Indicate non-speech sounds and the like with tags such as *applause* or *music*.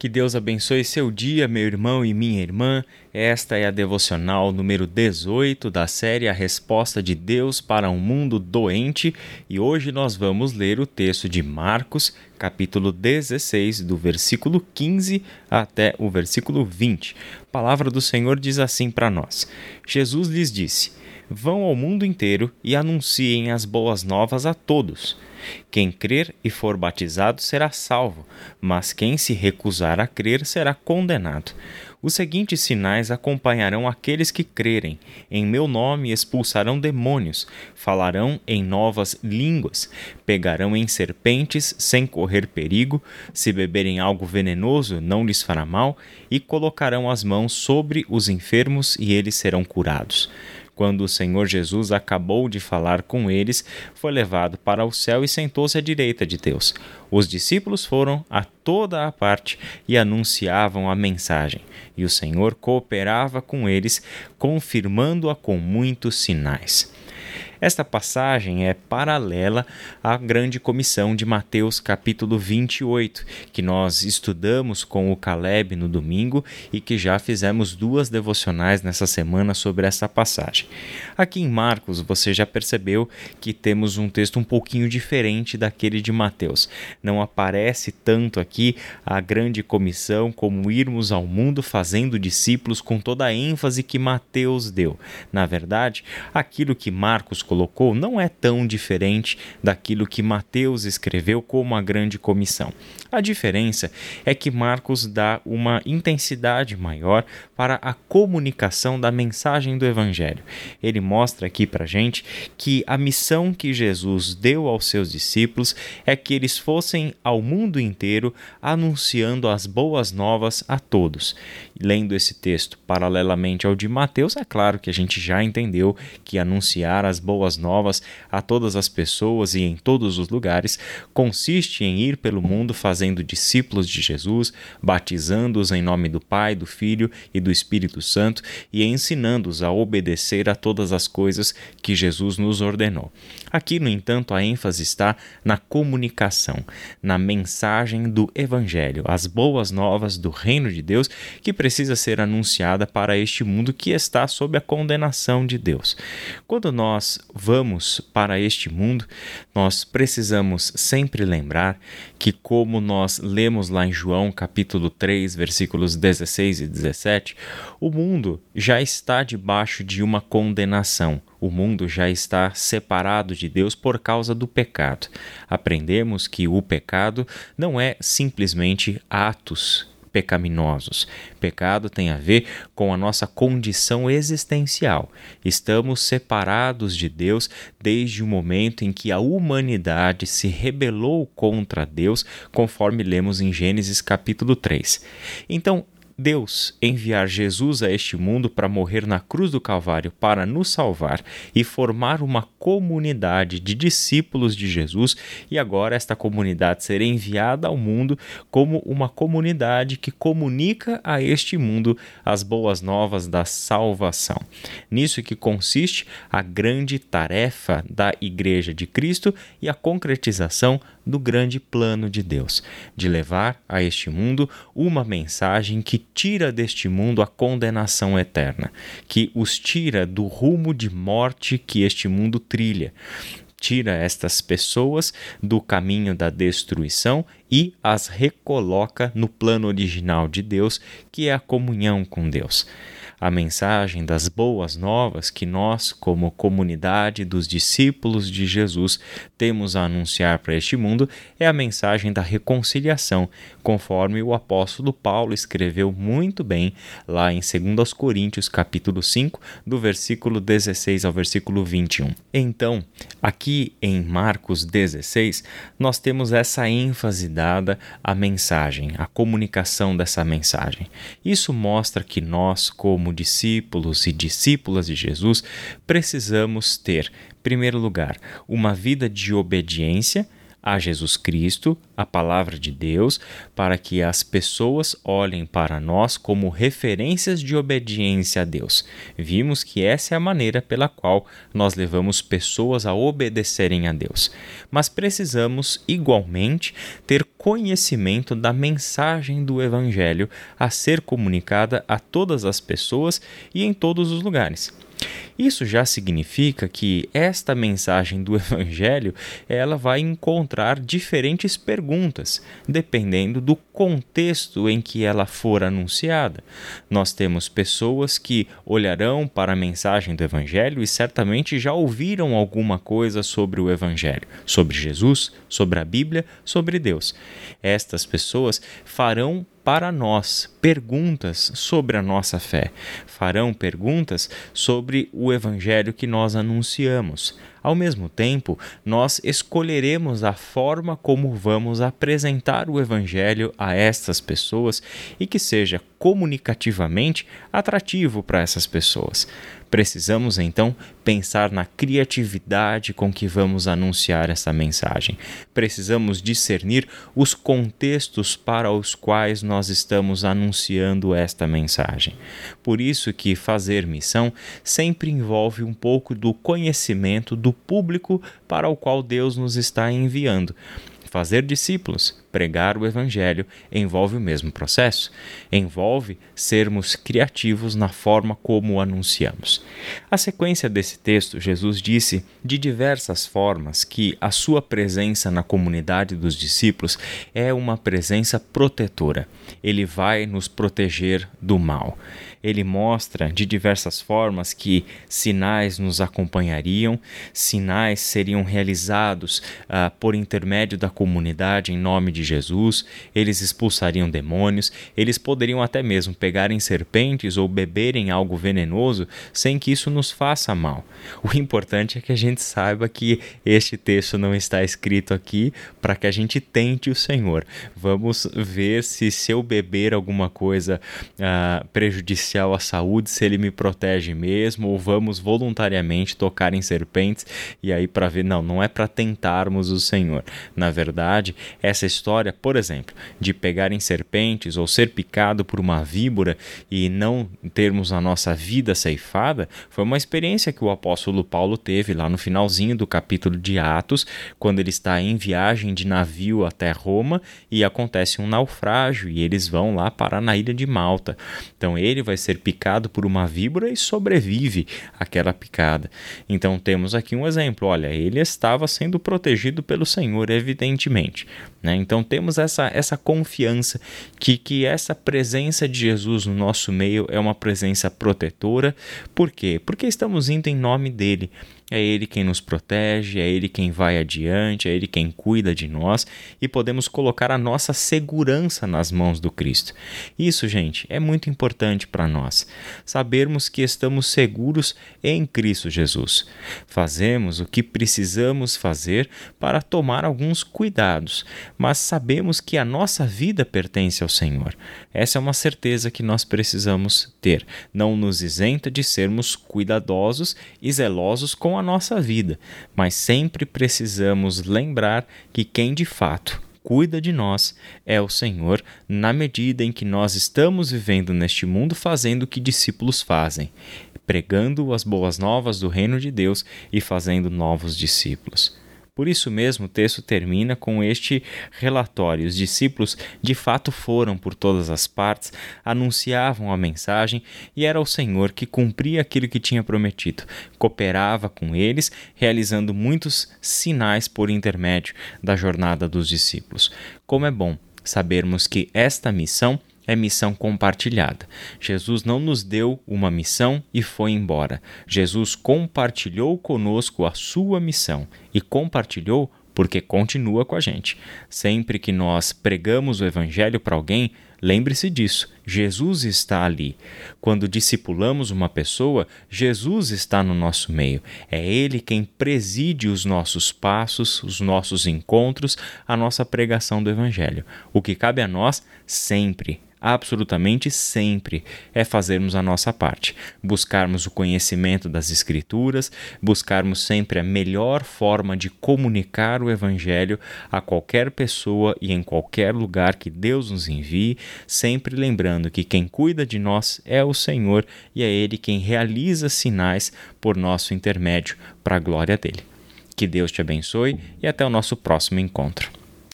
Que Deus abençoe seu dia, meu irmão e minha irmã. Esta é a devocional número 18 da série A Resposta de Deus para um Mundo Doente e hoje nós vamos ler o texto de Marcos, capítulo 16, do versículo 15 até o versículo 20. A palavra do Senhor diz assim para nós: Jesus lhes disse: Vão ao mundo inteiro e anunciem as boas novas a todos. Quem crer e for batizado será salvo, mas quem se recusar a crer será condenado. Os seguintes sinais acompanharão aqueles que crerem. Em meu nome expulsarão demônios, falarão em novas línguas, pegarão em serpentes sem correr perigo, se beberem algo venenoso não lhes fará mal, e colocarão as mãos sobre os enfermos e eles serão curados. Quando o Senhor Jesus acabou de falar com eles, foi levado para o céu e sentou-se à direita de Deus. Os discípulos foram a toda a parte e anunciavam a mensagem, e o Senhor cooperava com eles, confirmando-a com muitos sinais. Esta passagem é paralela à grande comissão de Mateus capítulo 28, que nós estudamos com o Caleb no domingo e que já fizemos duas devocionais nessa semana sobre essa passagem. Aqui em Marcos você já percebeu que temos um texto um pouquinho diferente daquele de Mateus. Não aparece tanto aqui a grande comissão como irmos ao mundo fazendo discípulos com toda a ênfase que Mateus deu. Na verdade, aquilo que Marcos colocou não é tão diferente daquilo que Mateus escreveu como a grande comissão. A diferença é que Marcos dá uma intensidade maior para a comunicação da mensagem do Evangelho. Ele mostra aqui para gente que a missão que Jesus deu aos seus discípulos é que eles fossem ao mundo inteiro anunciando as boas novas a todos. Lendo esse texto paralelamente ao de Mateus, é claro que a gente já entendeu que anunciar as boas novas a todas as pessoas e em todos os lugares consiste em ir pelo mundo fazendo discípulos de Jesus, batizando-os em nome do Pai, do Filho e do Espírito Santo e ensinando-os a obedecer a todas as coisas que Jesus nos ordenou. Aqui, no entanto, a ênfase está na comunicação, na mensagem do Evangelho, as boas novas do reino de Deus que precisa ser anunciada para este mundo que está sob a condenação de Deus. Quando nós vamos para este mundo, nós precisamos sempre lembrar que, como nós lemos lá em João capítulo 3, versículos 16 e 17, o mundo já está debaixo de uma condenação. O mundo já está separado de Deus por causa do pecado. Aprendemos que o pecado não é simplesmente atos pecaminosos. Pecado tem a ver com a nossa condição existencial. Estamos separados de Deus desde o momento em que a humanidade se rebelou contra Deus, conforme lemos em Gênesis capítulo 3. Então, Deus enviar Jesus a este mundo para morrer na cruz do Calvário para nos salvar e formar uma comunidade de discípulos de Jesus, e agora esta comunidade ser enviada ao mundo como uma comunidade que comunica a este mundo as boas novas da salvação. Nisso que consiste a grande tarefa da Igreja de Cristo e a concretização do grande plano de Deus, de levar a este mundo uma mensagem que tira deste mundo a condenação eterna, que os tira do rumo de morte que este mundo trilha tira estas pessoas do caminho da destruição e as recoloca no plano original de Deus, que é a comunhão com Deus a mensagem das boas novas que nós, como comunidade dos discípulos de Jesus, temos a anunciar para este mundo é a mensagem da reconciliação, conforme o apóstolo Paulo escreveu muito bem lá em 2 Coríntios capítulo 5, do versículo 16 ao versículo 21. Então, aqui em Marcos 16, nós temos essa ênfase dada à mensagem, à comunicação dessa mensagem. Isso mostra que nós, como como discípulos e discípulas de Jesus, precisamos ter, em primeiro lugar, uma vida de obediência a Jesus Cristo, a palavra de Deus, para que as pessoas olhem para nós como referências de obediência a Deus. Vimos que essa é a maneira pela qual nós levamos pessoas a obedecerem a Deus. Mas precisamos, igualmente, ter conhecimento da mensagem do Evangelho a ser comunicada a todas as pessoas e em todos os lugares. Isso já significa que esta mensagem do *laughs* evangelho, ela vai encontrar diferentes perguntas, dependendo do contexto em que ela for anunciada. Nós temos pessoas que olharão para a mensagem do evangelho e certamente já ouviram alguma coisa sobre o evangelho, sobre Jesus, sobre a Bíblia, sobre Deus. Estas pessoas farão para nós perguntas sobre a nossa fé, farão perguntas sobre o evangelho que nós anunciamos. Ao mesmo tempo, nós escolheremos a forma como vamos apresentar o Evangelho a estas pessoas e que seja comunicativamente atrativo para essas pessoas. Precisamos então pensar na criatividade com que vamos anunciar essa mensagem. Precisamos discernir os contextos para os quais nós estamos anunciando esta mensagem. Por isso que fazer missão sempre envolve um pouco do conhecimento do público para o qual Deus nos está enviando. Fazer discípulos, pregar o Evangelho, envolve o mesmo processo. Envolve sermos criativos na forma como o anunciamos. A sequência desse texto, Jesus disse de diversas formas que a sua presença na comunidade dos discípulos é uma presença protetora. Ele vai nos proteger do mal ele mostra de diversas formas que sinais nos acompanhariam, sinais seriam realizados uh, por intermédio da comunidade em nome de Jesus, eles expulsariam demônios, eles poderiam até mesmo pegarem serpentes ou beberem algo venenoso sem que isso nos faça mal. O importante é que a gente saiba que este texto não está escrito aqui para que a gente tente o Senhor. Vamos ver se se eu beber alguma coisa uh, prejudicial à saúde se ele me protege mesmo ou vamos voluntariamente tocar em serpentes e aí para ver não, não é para tentarmos o Senhor. Na verdade, essa história, por exemplo, de pegar em serpentes ou ser picado por uma víbora e não termos a nossa vida ceifada, foi uma experiência que o apóstolo Paulo teve lá no finalzinho do capítulo de Atos, quando ele está em viagem de navio até Roma e acontece um naufrágio e eles vão lá parar na ilha de Malta. Então ele vai ser picado por uma víbora e sobrevive àquela picada. Então temos aqui um exemplo: olha, ele estava sendo protegido pelo Senhor, evidentemente. Né? Então temos essa, essa confiança que, que essa presença de Jesus no nosso meio é uma presença protetora. Por quê? Porque estamos indo em nome dele. É Ele quem nos protege, é Ele quem vai adiante, é Ele quem cuida de nós e podemos colocar a nossa segurança nas mãos do Cristo. Isso, gente, é muito importante para nós. Sabermos que estamos seguros em Cristo Jesus. Fazemos o que precisamos fazer para tomar alguns cuidados, mas sabemos que a nossa vida pertence ao Senhor. Essa é uma certeza que nós precisamos ter. Não nos isenta de sermos cuidadosos e zelosos com a a nossa vida, mas sempre precisamos lembrar que quem de fato cuida de nós é o Senhor, na medida em que nós estamos vivendo neste mundo fazendo o que discípulos fazem, pregando as boas novas do reino de Deus e fazendo novos discípulos. Por isso mesmo, o texto termina com este relatório. Os discípulos de fato foram por todas as partes, anunciavam a mensagem e era o Senhor que cumpria aquilo que tinha prometido. Cooperava com eles, realizando muitos sinais por intermédio da jornada dos discípulos. Como é bom sabermos que esta missão é missão compartilhada. Jesus não nos deu uma missão e foi embora. Jesus compartilhou conosco a sua missão e compartilhou porque continua com a gente. Sempre que nós pregamos o evangelho para alguém, lembre-se disso. Jesus está ali. Quando discipulamos uma pessoa, Jesus está no nosso meio. É Ele quem preside os nossos passos, os nossos encontros, a nossa pregação do Evangelho. O que cabe a nós sempre absolutamente sempre, é fazermos a nossa parte, buscarmos o conhecimento das Escrituras, buscarmos sempre a melhor forma de comunicar o Evangelho a qualquer pessoa e em qualquer lugar que Deus nos envie, sempre lembrando que quem cuida de nós é o Senhor e é Ele quem realiza sinais por nosso intermédio, para a glória dele. Que Deus te abençoe e até o nosso próximo encontro.